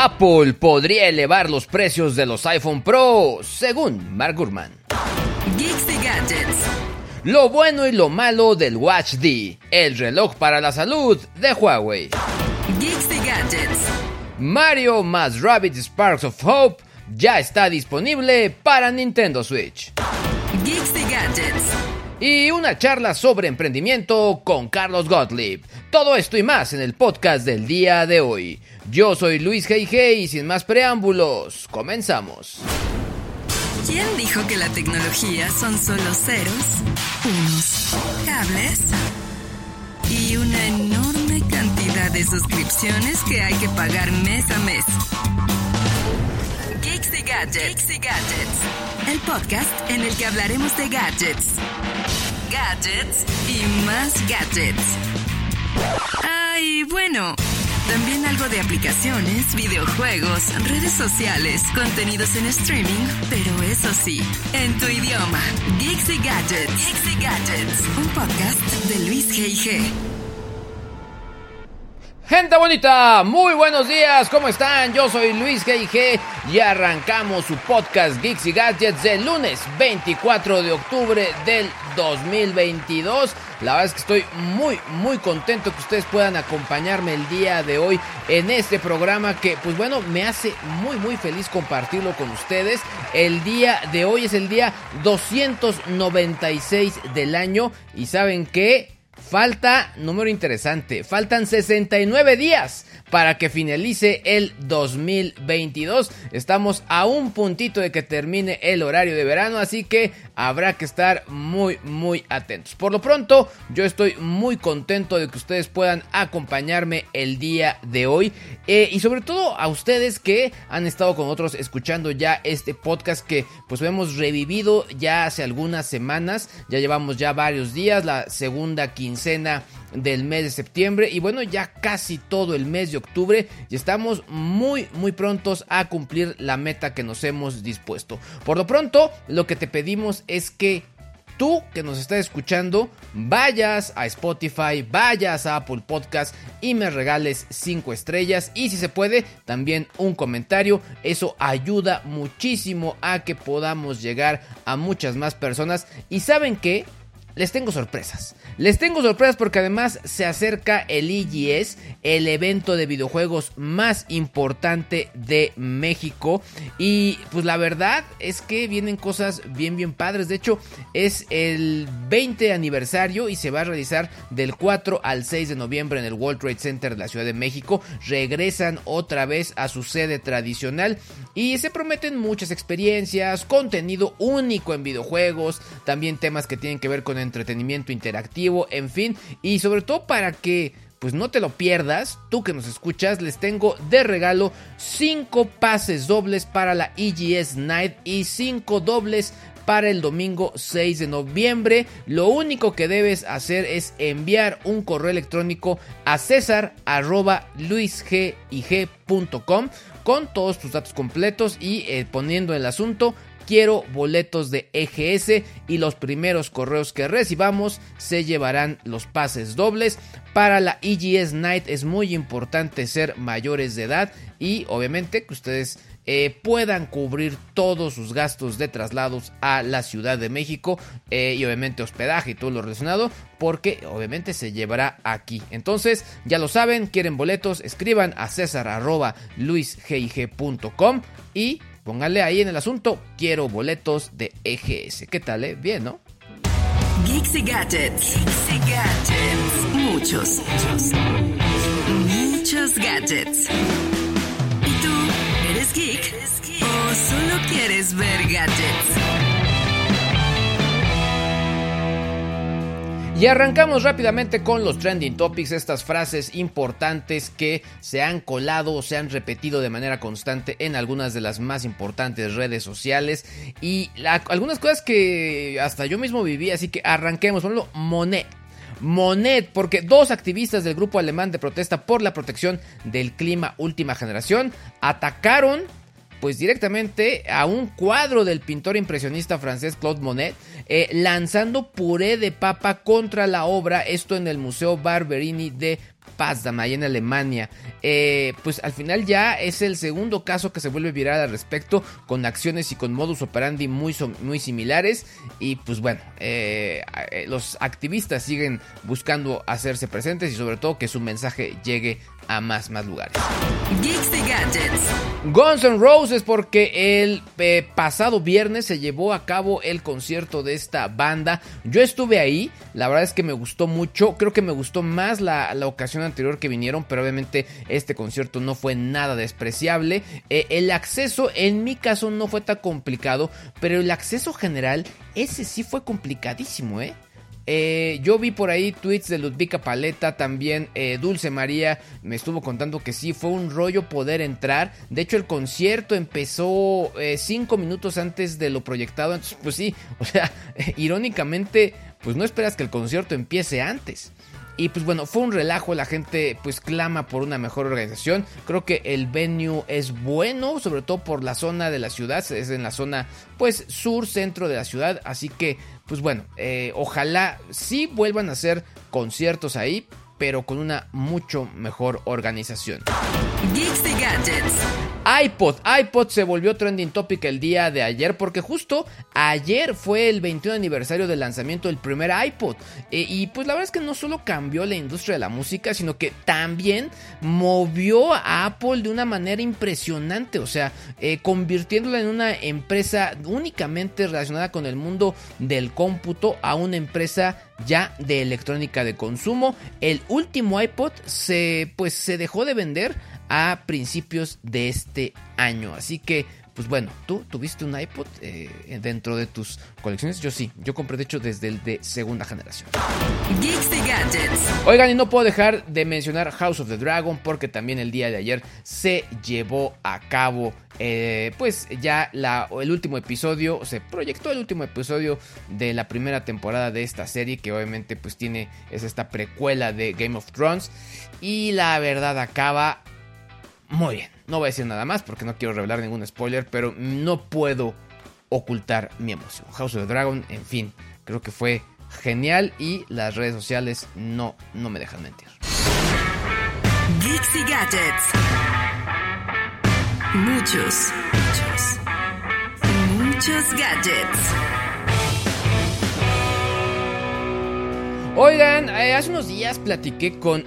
Apple podría elevar los precios de los iPhone Pro, según Mark Gurman. Geeks y Gadgets. Lo bueno y lo malo del Watch D, el reloj para la salud de Huawei. Geeks y Gadgets. Mario más Rabbit Sparks of Hope ya está disponible para Nintendo Switch. Geeks y Gadgets. Y una charla sobre emprendimiento con Carlos Gottlieb. Todo esto y más en el podcast del día de hoy. Yo soy Luis G.I.G. y sin más preámbulos, comenzamos. ¿Quién dijo que la tecnología son solo ceros, unos, cables y una enorme cantidad de suscripciones que hay que pagar mes a mes? Geeks Gadgets. Geeks y Gadgets. El podcast en el que hablaremos de gadgets, gadgets y más gadgets. Ay, bueno. También algo de aplicaciones, videojuegos, redes sociales, contenidos en streaming, pero eso sí, en tu idioma. Geeks y Gadgets. Geeks y Gadgets. Un podcast de Luis G.I.G. Gente bonita, muy buenos días, ¿cómo están? Yo soy Luis G.I.G. y arrancamos su podcast Geeks y Gadgets del lunes 24 de octubre del 2022. La verdad es que estoy muy, muy contento que ustedes puedan acompañarme el día de hoy en este programa que, pues bueno, me hace muy, muy feliz compartirlo con ustedes. El día de hoy es el día 296 del año y ¿saben qué? Falta, número interesante, faltan 69 días para que finalice el 2022. Estamos a un puntito de que termine el horario de verano, así que habrá que estar muy, muy atentos. Por lo pronto, yo estoy muy contento de que ustedes puedan acompañarme el día de hoy eh, y sobre todo a ustedes que han estado con nosotros escuchando ya este podcast que pues hemos revivido ya hace algunas semanas, ya llevamos ya varios días, la segunda quincena del mes de septiembre y bueno ya casi todo el mes de octubre y estamos muy muy prontos a cumplir la meta que nos hemos dispuesto por lo pronto lo que te pedimos es que tú que nos estás escuchando vayas a Spotify, vayas a Apple Podcast y me regales 5 estrellas y si se puede también un comentario. Eso ayuda muchísimo a que podamos llegar a muchas más personas. Y saben que les tengo sorpresas. Les tengo sorpresas porque además se acerca el EGS, el evento de videojuegos más importante de México. Y pues la verdad es que vienen cosas bien bien padres. De hecho es el 20 aniversario y se va a realizar del 4 al 6 de noviembre en el World Trade Center de la Ciudad de México. Regresan otra vez a su sede tradicional y se prometen muchas experiencias, contenido único en videojuegos, también temas que tienen que ver con entretenimiento interactivo, en fin, y sobre todo para que pues no te lo pierdas, tú que nos escuchas, les tengo de regalo 5 pases dobles para la EGS Night y 5 dobles para el domingo 6 de noviembre. Lo único que debes hacer es enviar un correo electrónico a cesar con todos tus datos completos y eh, poniendo el asunto quiero boletos de EGS y los primeros correos que recibamos se llevarán los pases dobles. Para la EGS Night es muy importante ser mayores de edad y obviamente que ustedes eh, puedan cubrir todos sus gastos de traslados a la Ciudad de México eh, y obviamente hospedaje y todo lo relacionado porque obviamente se llevará aquí. Entonces, ya lo saben, quieren boletos, escriban a césar arroba luisgig.com y pónganle ahí en el asunto, quiero boletos de EGS. ¿Qué tal, eh? Bien, ¿no? Geeks y gadgets. Geeks y gadgets. Muchos, muchos, muchos gadgets. ¿Eres geek? ¿O solo quieres ver gadgets? Y arrancamos rápidamente con los trending topics, estas frases importantes que se han colado o se han repetido de manera constante en algunas de las más importantes redes sociales y algunas cosas que hasta yo mismo viví, así que arranquemos, por Monet. Monet, porque dos activistas del grupo alemán de protesta por la protección del clima última generación atacaron pues directamente a un cuadro del pintor impresionista francés Claude Monet, eh, lanzando puré de papa contra la obra, esto en el Museo Barberini de Potsdam, ahí en Alemania. Eh, pues al final ya es el segundo caso que se vuelve viral al respecto, con acciones y con modus operandi muy, muy similares. Y pues bueno, eh, los activistas siguen buscando hacerse presentes y sobre todo que su mensaje llegue a más, más lugares. Geeks y Gadgets. Guns N' Roses porque el eh, pasado viernes se llevó a cabo el concierto de esta banda. Yo estuve ahí, la verdad es que me gustó mucho, creo que me gustó más la, ocasión anterior que vinieron, pero obviamente este concierto no fue nada despreciable. Eh, el acceso en mi caso no fue tan complicado, pero el acceso general, ese sí fue complicadísimo, ¿eh? Eh, yo vi por ahí tweets de Ludvika Paleta, también eh, Dulce María me estuvo contando que sí, fue un rollo poder entrar. De hecho, el concierto empezó eh, cinco minutos antes de lo proyectado. Entonces, pues sí, o sea, irónicamente, pues no esperas que el concierto empiece antes. Y pues bueno, fue un relajo, la gente pues clama por una mejor organización. Creo que el venue es bueno, sobre todo por la zona de la ciudad, es en la zona pues sur, centro de la ciudad. Así que pues bueno, eh, ojalá sí vuelvan a hacer conciertos ahí, pero con una mucho mejor organización. Geeks y Gadgets iPod, iPod se volvió trending topic el día de ayer porque justo ayer fue el 21 aniversario del lanzamiento del primer iPod. Eh, y pues la verdad es que no solo cambió la industria de la música, sino que también movió a Apple de una manera impresionante, o sea, eh, convirtiéndola en una empresa únicamente relacionada con el mundo del cómputo a una empresa ya de electrónica de consumo. El último iPod se pues se dejó de vender a principios de este año. Así que, pues bueno, tú tuviste un iPod eh, dentro de tus colecciones. Yo sí, yo compré de hecho desde el de segunda generación. Geeks y Gadgets. Oigan, y no puedo dejar de mencionar House of the Dragon porque también el día de ayer se llevó a cabo. Eh, pues ya la, el último episodio, se proyectó el último episodio de la primera temporada de esta serie que obviamente pues tiene, es esta precuela de Game of Thrones y la verdad acaba muy bien, no voy a decir nada más porque no quiero revelar ningún spoiler, pero no puedo ocultar mi emoción. House of the Dragon, en fin, creo que fue genial y las redes sociales no, no me dejan mentir. Geeks y Gadgets. Muchos, muchos, muchos gadgets. Oigan, eh, hace unos días platiqué con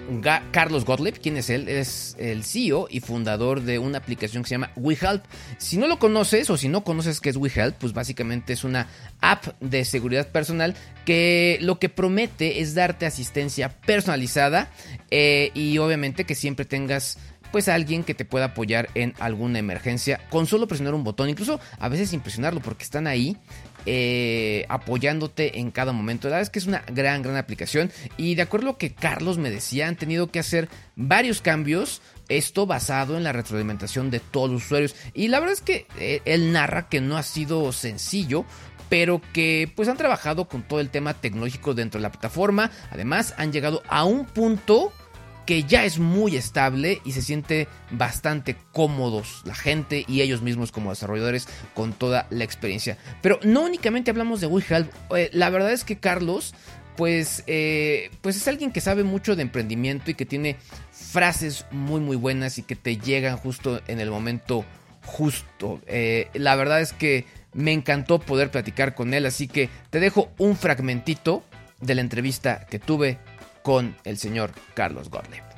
Carlos Gottlieb. ¿Quién es él? Es el CEO y fundador de una aplicación que se llama WeHelp. Si no lo conoces o si no conoces qué es WeHelp, pues básicamente es una app de seguridad personal que lo que promete es darte asistencia personalizada eh, y obviamente que siempre tengas pues alguien que te pueda apoyar en alguna emergencia con solo presionar un botón, incluso a veces sin presionarlo porque están ahí eh, apoyándote en cada momento. La verdad es que es una gran, gran aplicación. Y de acuerdo a lo que Carlos me decía, han tenido que hacer varios cambios. Esto basado en la retroalimentación de todos los usuarios. Y la verdad es que eh, él narra que no ha sido sencillo pero que pues han trabajado con todo el tema tecnológico dentro de la plataforma. Además han llegado a un punto que ya es muy estable y se siente bastante cómodos la gente y ellos mismos como desarrolladores con toda la experiencia. Pero no únicamente hablamos de WeHelp, eh, la verdad es que Carlos pues, eh, pues es alguien que sabe mucho de emprendimiento y que tiene frases muy muy buenas y que te llegan justo en el momento justo. Eh, la verdad es que me encantó poder platicar con él, así que te dejo un fragmentito de la entrevista que tuve con el señor Carlos Gottlieb.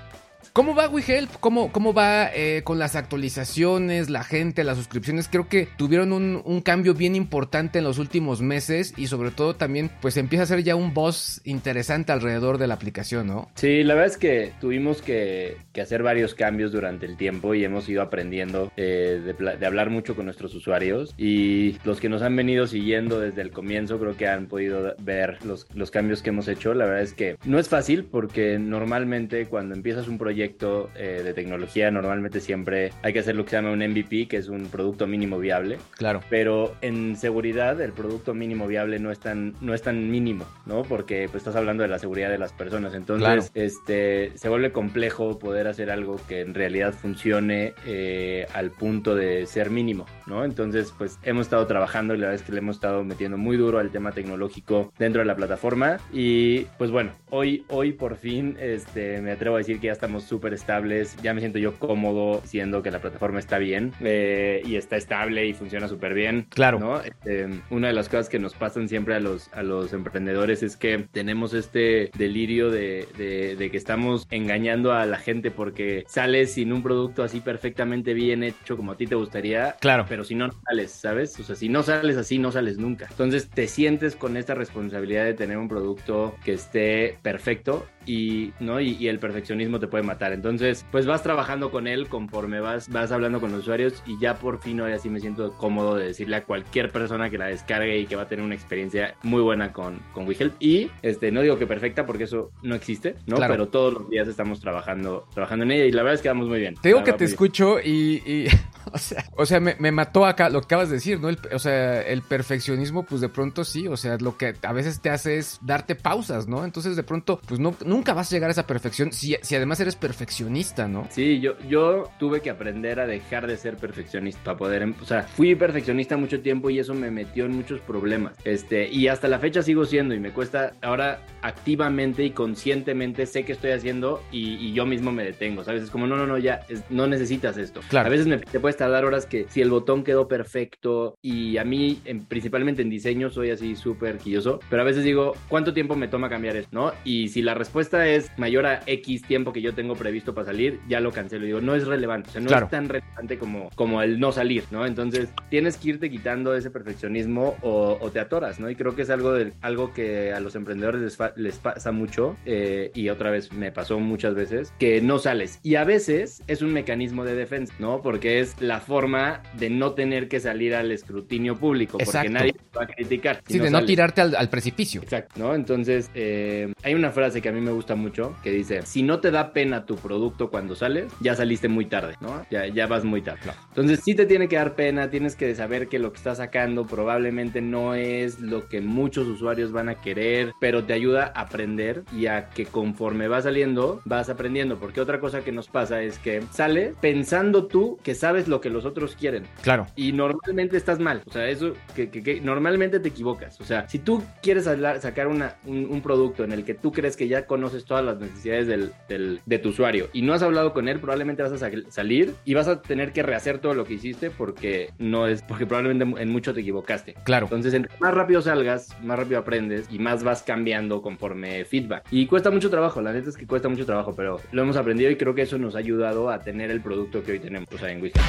¿Cómo va WeHelp? ¿Cómo, cómo va eh, con las actualizaciones, la gente, las suscripciones? Creo que tuvieron un, cambio bien importante en los últimos meses y sobre todo también pues empieza a ser ya un boss interesante alrededor de la aplicación, ¿no? Sí, la verdad es que tuvimos que, hacer varios cambios durante el tiempo y hemos ido aprendiendo eh, de, hablar mucho con nuestros usuarios y los que nos han venido siguiendo desde el comienzo creo que han podido ver los, los cambios que hemos hecho. La verdad es que no es fácil porque normalmente cuando empiezas un proyecto eh, de tecnología, normalmente siempre hay que hacer lo que se llama un MVP, que es un producto mínimo viable. Claro. Pero en seguridad, el producto mínimo viable no es tan, no es tan mínimo, ¿no? Porque pues, estás hablando de la seguridad de las personas. Entonces, este, se vuelve complejo poder hacer algo que en realidad funcione eh, al punto de ser mínimo, ¿no? Entonces, pues hemos estado trabajando y la verdad es que le hemos estado metiendo muy duro al tema tecnológico dentro de la plataforma. Y pues bueno, hoy, hoy por fin este, me atrevo a decir que ya estamos súper estables. Ya me siento yo cómodo siendo que la plataforma está bien eh, y está estable y funciona súper bien. Claro. ¿no? Este, una de las cosas que nos pasan siempre a los, a los emprendedores es que tenemos este delirio de, de, que estamos engañando a la gente porque sales sin un producto así perfectamente bien hecho como a ti te gustaría. Claro. Pero si no, no sales, ¿sabes? O sea, si no sales así, no sales nunca. Entonces te sientes con esta responsabilidad de tener un producto que esté perfecto y, ¿no? y el perfeccionismo te puede matar. Entonces, pues vas trabajando con él conforme vas, vas hablando con los usuarios y ya por fin hoy así me siento cómodo de decirle a cualquier persona que la descargue y que va a tener una experiencia muy buena con, con WeHelp. Y este, no digo que perfecta porque eso no existe, ¿no? Pero todos los días estamos trabajando, trabajando en ella y la verdad es que vamos muy bien. Te digo que te escucho y, o sea, o sea me, mató acá lo que acabas de decir, ¿no? o sea, el perfeccionismo, pues de pronto sí, o sea, lo que a veces te hace es darte pausas, ¿no? Entonces de pronto, pues no, nunca vas a llegar a esa perfección si, si además eres perfeccionista, ¿no? Sí, yo, yo tuve que aprender a dejar de ser perfeccionista para poder, em, o sea, fui perfeccionista mucho tiempo y eso me metió en muchos problemas. Este, y hasta la fecha sigo siendo y me cuesta ahora activamente y conscientemente sé que estoy haciendo y, yo mismo me detengo, ¿sabes? Es como, no, no, no, ya, no necesitas esto. Claro. A veces me, te puedes tardar horas que si el botón quedó perfecto y a mí, principalmente en diseño, soy así súper quilloso, pero a veces digo, ¿cuánto tiempo me toma cambiar esto? ¿No? Y si la respuesta es mayor a X tiempo que yo tengo previsto para salir, ya lo cancelo. Digo, no es relevante, o sea, no es tan relevante como, como el no salir, ¿no? Entonces, tienes que irte quitando ese perfeccionismo o, te atoras, ¿no? Y creo que es algo, de, algo que a los emprendedores les, les pasa mucho, eh, y otra vez me pasó muchas veces, que no sales. Y a veces es un mecanismo de defensa, ¿no? Porque es la forma de no tener que salir al escrutinio público, porque nadie te va a criticar. sí, de no tirarte al, precipicio. Exacto, ¿no? Entonces, eh, hay una frase que a mí me gusta mucho que dice, si no te da pena tu producto cuando sales, ya saliste muy tarde, ¿no? Ya, ya vas muy tarde. Entonces sí te tiene que dar pena, tienes que saber que lo que estás sacando probablemente no es lo que muchos usuarios van a querer, pero te ayuda a aprender y a que conforme vas saliendo, vas aprendiendo. Porque otra cosa que nos pasa es que sale pensando tú que sabes lo que los otros quieren. Claro. Y normalmente estás mal. O sea, eso que, que, normalmente te equivocas. O sea, si tú quieres sacar una, un, producto en el que tú crees que ya conoces todas las necesidades del, del, de tu usuario, y no has hablado con él, probablemente vas a salir y vas a tener que rehacer todo lo que hiciste porque no es, porque probablemente en mucho te equivocaste. Claro. Entonces, entre más rápido salgas, más rápido aprendes y más vas cambiando conforme feedback. Y cuesta mucho trabajo, la neta es que cuesta mucho trabajo, pero lo hemos aprendido y creo que eso nos ha ayudado a tener el producto que hoy tenemos, o sea, en Whisky.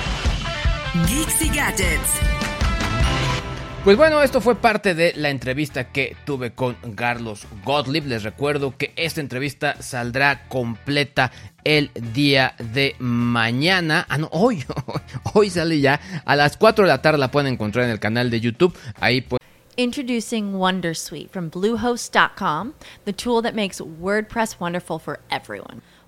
Geeks y Gadgets. Pues bueno, esto fue parte de la entrevista que tuve con Carlos Gottlieb. Les recuerdo que esta entrevista saldrá completa el día de mañana. Ah, no, hoy, hoy sale ya. A las 4 de la tarde la pueden encontrar en el canal de YouTube. Ahí pues. Introducing Wondersuite from Bluehost.com, the tool that makes WordPress wonderful for everyone.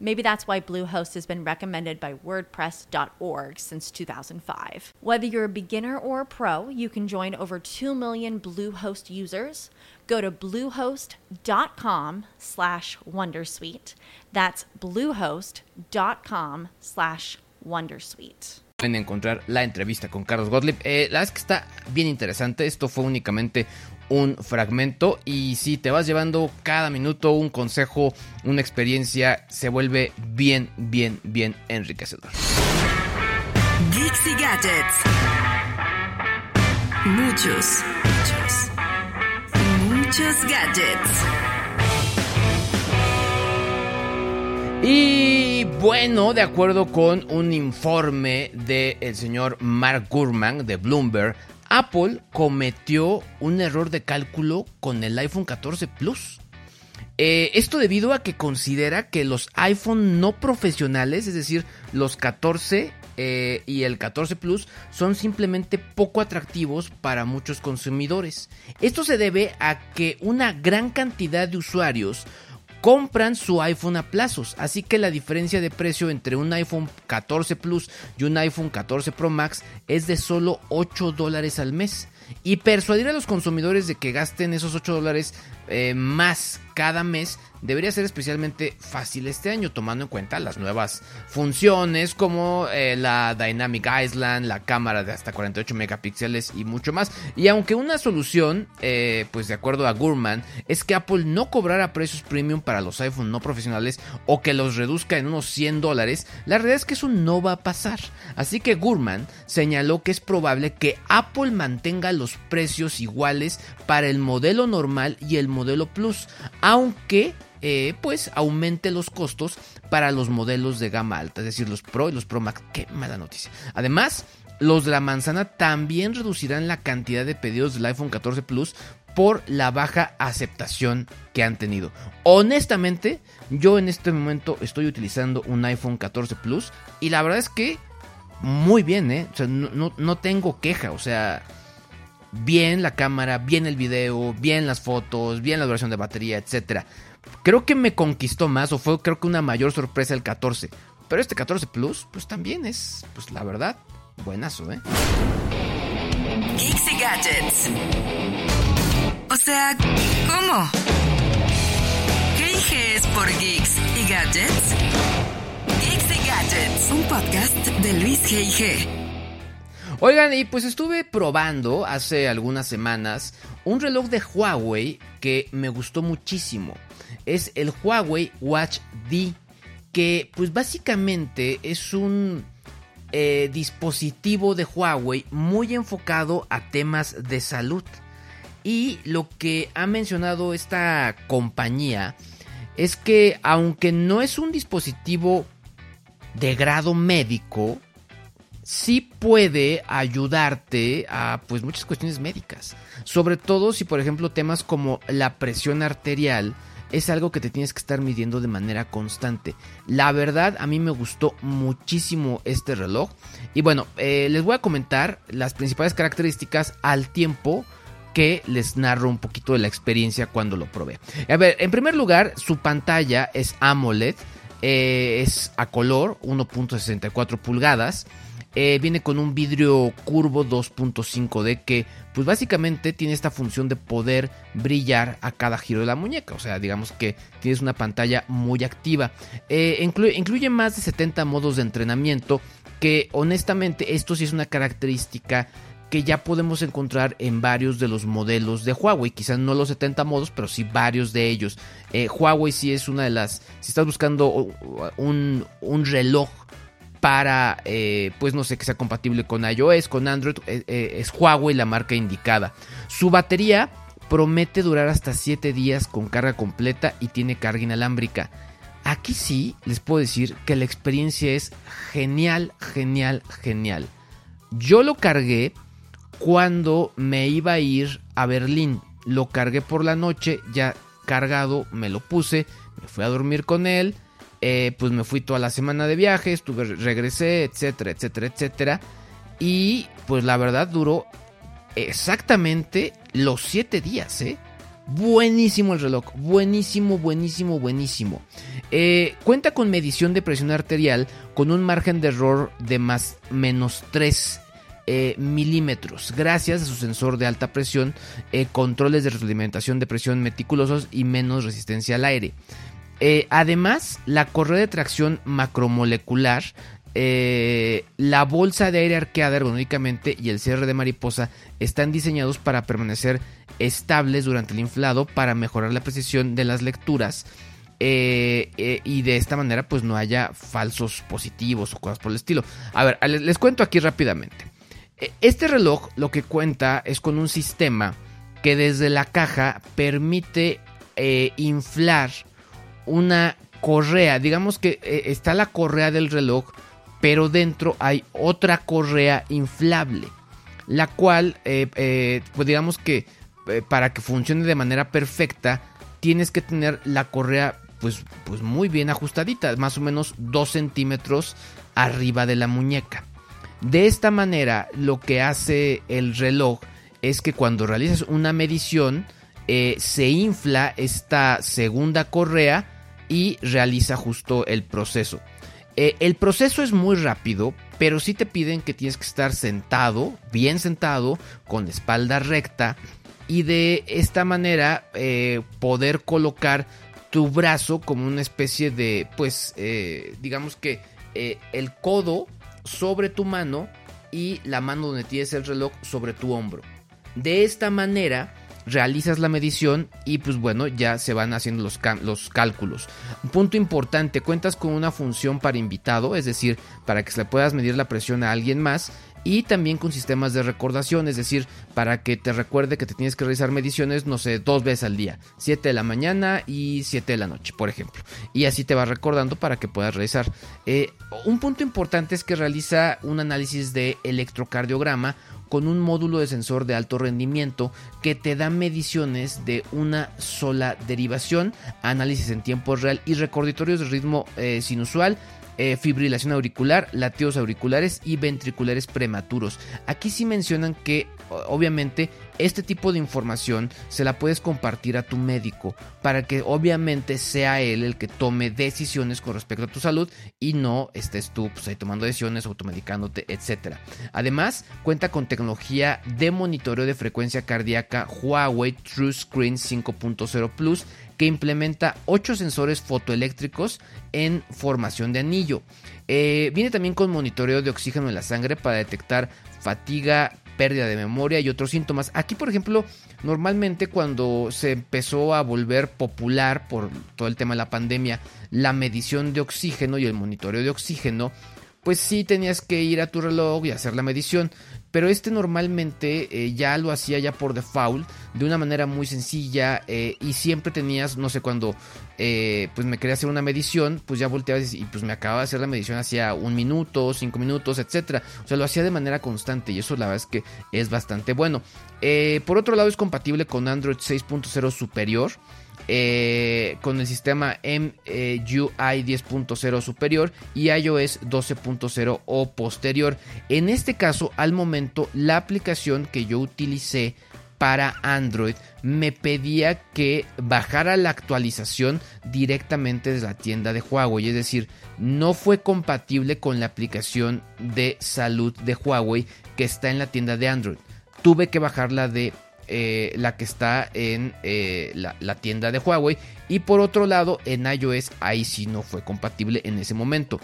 Maybe that's why Bluehost has been recommended by WordPress.org since 2005. Whether you're a beginner or a pro, you can join over 2 million Bluehost users. Go to bluehost.com slash wondersuite. That's bluehost.com slash wondersuite. Pueden encontrar la entrevista con Carlos Gottlieb. Eh, la verdad es que está bien interesante. Esto fue únicamente un fragmento y si te vas llevando cada minuto un consejo, una experiencia, se vuelve bien, bien, bien enriquecedor. Geeks y Gadgets. Muchos, muchos, muchos gadgets. Y bueno, de acuerdo con un informe del señor Mark Gurman de Bloomberg, Apple cometió un error de cálculo con el iPhone 14 Plus. Eh, esto debido a que considera que los iPhone no profesionales, es decir, los 14 eh, y el 14 Plus, son simplemente poco atractivos para muchos consumidores. Esto se debe a que una gran cantidad de usuarios compran su iPhone a plazos, así que la diferencia de precio entre un iPhone 14 Plus y un iPhone 14 Pro Max es de solo 8 dólares al mes. Y persuadir a los consumidores de que gasten esos 8 dólares eh, más cada mes debería ser especialmente fácil este año, tomando en cuenta las nuevas funciones como eh, la Dynamic Island, la cámara de hasta 48 megapíxeles y mucho más. Y aunque una solución, eh, pues de acuerdo a Gurman, es que Apple no cobrara precios premium para los iPhone no profesionales o que los reduzca en unos 100 dólares, la realidad es que eso no va a pasar. Así que Gurman señaló que es probable que Apple mantenga los precios iguales para el modelo normal y el modelo Plus, aunque eh, pues aumente los costos para los modelos de gama alta, es decir, los Pro y los Pro Max. Qué mala noticia. Además, los de la manzana también reducirán la cantidad de pedidos del iPhone 14 Plus por la baja aceptación que han tenido. Honestamente, yo en este momento estoy utilizando un iPhone 14 Plus y la verdad es que muy bien, ¿eh? O sea, no, no tengo queja, o sea, bien la cámara, bien el video, bien las fotos, bien la duración de batería, etcétera. Creo que me conquistó más o fue creo que una mayor sorpresa el 14. Pero este 14 Plus, pues también es, pues la verdad, buenazo, ¿eh? Geeks y Gadgets. O sea, ¿cómo? ¿Qué es por Geeks y Gadgets? Geeks y Gadgets, un podcast de Luis G.I.G. Oigan, y pues estuve probando hace algunas semanas un reloj de Huawei que me gustó muchísimo. Es el Huawei Watch D, que pues básicamente es un eh, dispositivo de Huawei muy enfocado a temas de salud. Y lo que ha mencionado esta compañía es que aunque no es un dispositivo de grado médico, sí puede ayudarte a pues muchas cuestiones médicas. Sobre todo si por ejemplo temas como la presión arterial es algo que te tienes que estar midiendo de manera constante. La verdad a mí me gustó muchísimo este reloj. Y bueno, eh, les voy a comentar las principales características al tiempo que les narro un poquito de la experiencia cuando lo probé. A ver, en primer lugar, su pantalla es AMOLED, eh, es a color, 1.64 pulgadas. Eh, viene con un vidrio curvo 2.5D que pues básicamente tiene esta función de poder brillar a cada giro de la muñeca. O sea, digamos que tienes una pantalla muy activa. Eh, incluye, más de 70 modos de entrenamiento que honestamente esto sí es una característica que ya podemos encontrar en varios de los modelos de Huawei. Quizás no los 70 modos, pero sí varios de ellos. Eh, Huawei sí es una de las... Si estás buscando un, un reloj para, eh, pues no sé, que sea compatible con iOS, con Android, eh, eh, es Huawei la marca indicada. Su batería promete durar hasta 7 días con carga completa y tiene carga inalámbrica. Aquí sí les puedo decir que la experiencia es genial, genial, genial. Yo lo cargué cuando me iba a ir a Berlín. Lo cargué por la noche, ya cargado, me lo puse, me fui a dormir con él. Eh, pues me fui toda la semana de viaje, estuve, regresé, etcétera, etcétera, etcétera. Y pues la verdad duró exactamente los 7 días, ¿eh? Buenísimo el reloj, buenísimo, buenísimo, buenísimo. Eh, cuenta con medición de presión arterial con un margen de error de más menos 3 eh, milímetros, gracias a su sensor de alta presión, controles de retroalimentación de presión meticulosos y menos resistencia al aire. Además, la correa de tracción macromolecular eh, la bolsa de aire arqueada ergonómicamente y el cierre de mariposa están diseñados para permanecer estables durante el inflado para mejorar la precisión de las lecturas eh, eh, y de esta manera pues no haya falsos positivos o cosas por el estilo. A ver, les, cuento aquí rápidamente. Este reloj lo que cuenta es con un sistema que desde la caja permite inflar una correa. Digamos que está la correa del reloj pero dentro hay otra correa inflable, la cual, eh, eh, pues digamos que eh, para que funcione de manera perfecta, tienes que tener la correa pues, pues muy bien ajustadita, más o menos 2 centímetros arriba de la muñeca. De esta manera, lo que hace el reloj es que cuando realizas una medición, se infla esta segunda correa y realiza justo el proceso. Eh, el proceso es muy rápido, pero sí te piden que tienes que estar sentado, bien sentado, con espalda recta y de esta manera eh, poder colocar tu brazo como una especie de, pues, eh, digamos que el codo sobre tu mano y la mano donde tienes el reloj sobre tu hombro. De esta manera realizas la medición y pues bueno, ya se van haciendo los, los cálculos. Un punto importante, cuentas con una función para invitado, es decir, para que se le puedas medir la presión a alguien más y también con sistemas de recordación, es decir, para que te recuerde que te tienes que realizar mediciones, no sé, dos veces al día, 7 de la mañana y 7 de la noche, por ejemplo. Y así te va recordando para que puedas realizar. Eh, un punto importante es que realiza un análisis de electrocardiograma con un módulo de sensor de alto rendimiento que te da mediciones de una sola derivación, análisis en tiempo real y recordatorios de ritmo eh, sinusual eh, fibrilación auricular, latidos auriculares y ventriculares prematuros. Aquí sí mencionan que obviamente este tipo de información se la puedes compartir a tu médico para que obviamente sea él el que tome decisiones con respecto a tu salud y no estés tú pues, ahí tomando decisiones, automedicándote, etc. Además, cuenta con tecnología de monitoreo de frecuencia cardíaca Huawei True Screen 5.0 Plus que implementa 8 sensores fotoeléctricos en formación de anillo. Eh, viene también con monitoreo de oxígeno en la sangre para detectar fatiga, pérdida de memoria y otros síntomas. Aquí, por ejemplo, normalmente cuando se empezó a volver popular por todo el tema de la pandemia, la medición de oxígeno y el monitoreo de oxígeno, pues sí tenías que ir a tu reloj y hacer la medición. Pero este normalmente eh, ya lo hacía ya por default, de una manera muy sencilla eh, y siempre tenías, no sé, cuando eh, pues me quería hacer una medición, pues ya volteabas y pues me acababa de hacer la medición hacía un minuto, cinco minutos, etcétera. O sea, lo hacía de manera constante y eso la verdad es que es bastante bueno. por otro lado es compatible con Android 6.0 superior. Eh, con el sistema MUI 10.0 superior y iOS 12.0 o posterior. En este caso, al momento, la aplicación que yo utilicé para Android me pedía que bajara la actualización directamente de la tienda de Huawei, es decir, no fue compatible con la aplicación de salud de Huawei que está en la tienda de Android. Tuve que bajarla de eh, la que está en eh, la, tienda de Huawei. Y por otro lado, en iOS ahí sí no fue compatible en ese momento.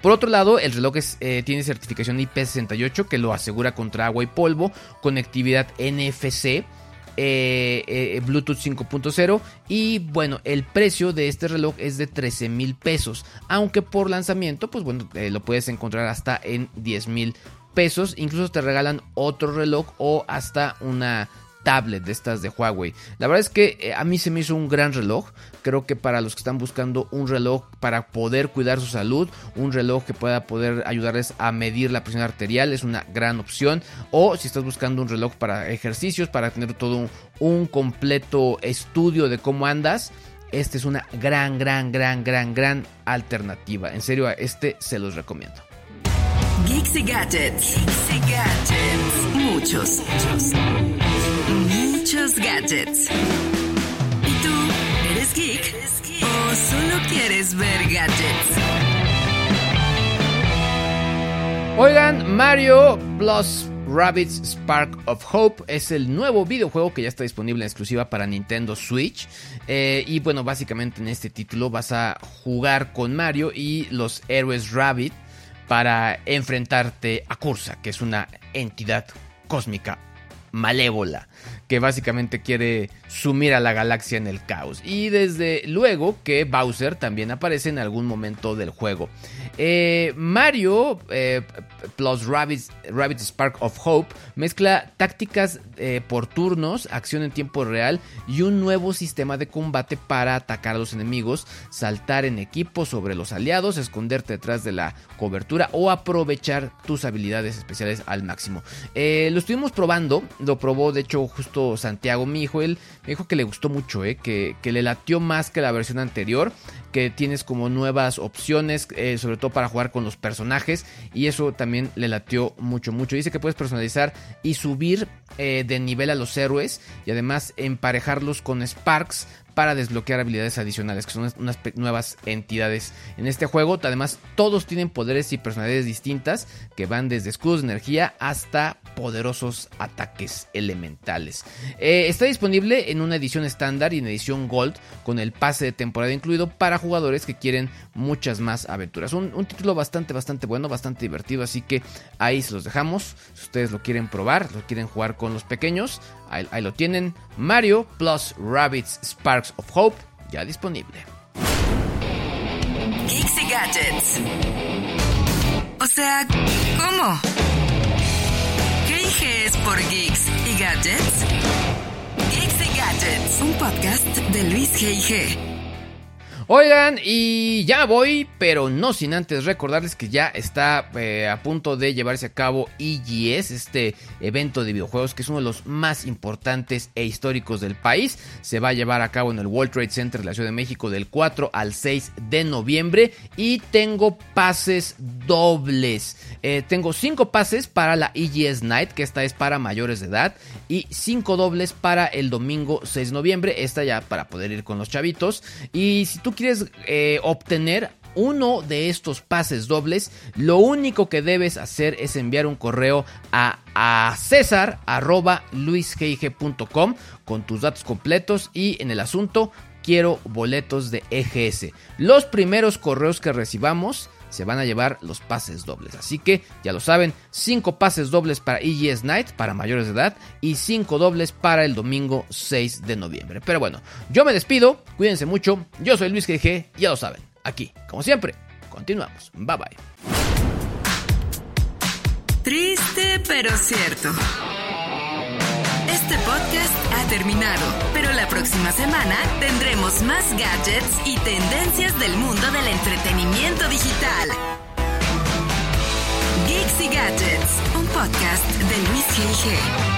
Por otro lado, el reloj eh, tiene certificación IP68 que lo asegura contra agua y polvo, conectividad NFC. Bluetooth 5.0 y bueno el precio de este reloj es de 13 mil pesos aunque por lanzamiento pues bueno lo puedes encontrar hasta en 10 mil pesos. Incluso te regalan otro reloj o hasta una tablet de estas de Huawei. La verdad es que eh, a mí se me hizo un gran reloj. Creo que para los que están buscando un reloj para poder cuidar su salud, un reloj que pueda poder ayudarles a medir la presión arterial es una gran opción. O si estás buscando un reloj para ejercicios, para tener todo un, completo estudio de cómo andas. Este es una gran, gran, gran, gran, gran alternativa. En serio, a este se los recomiendo. Geeks y Gadgets. Geeks y Gadgets. Muchos, muchos, muchos gadgets. ¿Y tú eres geek? ¿O solo quieres ver gadgets? Oigan, Mario Plus Rabbids Spark of Hope es el nuevo videojuego que ya está disponible en exclusiva para Nintendo Switch. Eh, y bueno, básicamente en este título vas a jugar con Mario y los héroes Rabbit para enfrentarte a Cursa, que es una entidad cósmica malévola que básicamente quiere sumir a la galaxia en el caos. Y desde luego que Bowser también aparece en algún momento del juego. Eh, Mario eh, plus Rabbit, Spark of Hope mezcla tácticas eh, por turnos, acción en tiempo real y un nuevo sistema de combate para atacar a los enemigos, saltar en equipo sobre los aliados, esconderte detrás de la cobertura o aprovechar tus habilidades especiales al máximo. lo estuvimos probando, lo probó de hecho justo Santiago, mi hijo, él me dijo que le gustó mucho, que, que le latió más que la versión anterior que tienes como nuevas opciones, eh, sobre todo para jugar con los personajes. Y eso también le latió mucho, mucho. Dice que puedes personalizar y subir eh, de nivel a los héroes y además emparejarlos con Sparks para desbloquear habilidades adicionales, que son unas nuevas entidades en este juego. Además, todos tienen poderes y personalidades distintas que van desde escudos de energía hasta poderosos ataques elementales. Eh, está disponible en una edición estándar y en edición Gold con el pase de temporada incluido para jugadores que quieren muchas más aventuras. Un, título bastante, bastante bueno, bastante divertido, así que ahí se los dejamos. Si ustedes lo quieren probar, lo quieren jugar con los pequeños, ahí, lo tienen. Mario plus Rabbits Sparks of Hope, ya disponible. Geeks y Gadgets. O sea, ¿cómo? ¿Qué es por Geeks y Gadgets? Geeks y Gadgets, un podcast de Luis G.I.G. Oigan, y ya voy, pero no sin antes recordarles que ya está eh, a punto de llevarse a cabo EGS, este evento de videojuegos que es uno de los más importantes e históricos del país. Se va a llevar a cabo en el World Trade Center de la Ciudad de México del 4 al 6 de noviembre y tengo pases dobles. Eh, tengo 5 pases para la EGS Night, que esta es para mayores de edad, y 5 dobles para el domingo 6 de noviembre, esta ya para poder ir con los chavitos. Y si tú quieres eh, obtener uno de estos pases dobles, lo único que debes hacer es enviar un correo a, a César con tus datos completos y en el asunto quiero boletos de EGS. Los primeros correos que recibamos se van a llevar los pases dobles. Así que ya lo saben, 5 pases dobles para EGS Night para mayores de edad y 5 dobles para el domingo 6 de noviembre. Pero bueno, yo me despido, cuídense mucho, yo soy Luis GG, ya lo saben, aquí, como siempre, continuamos. Bye bye. Triste pero cierto. Este podcast ha terminado, pero la próxima semana tendremos más gadgets y tendencias del mundo del entretenimiento digital. Geeks y Gadgets, un podcast de Luis G.I.G.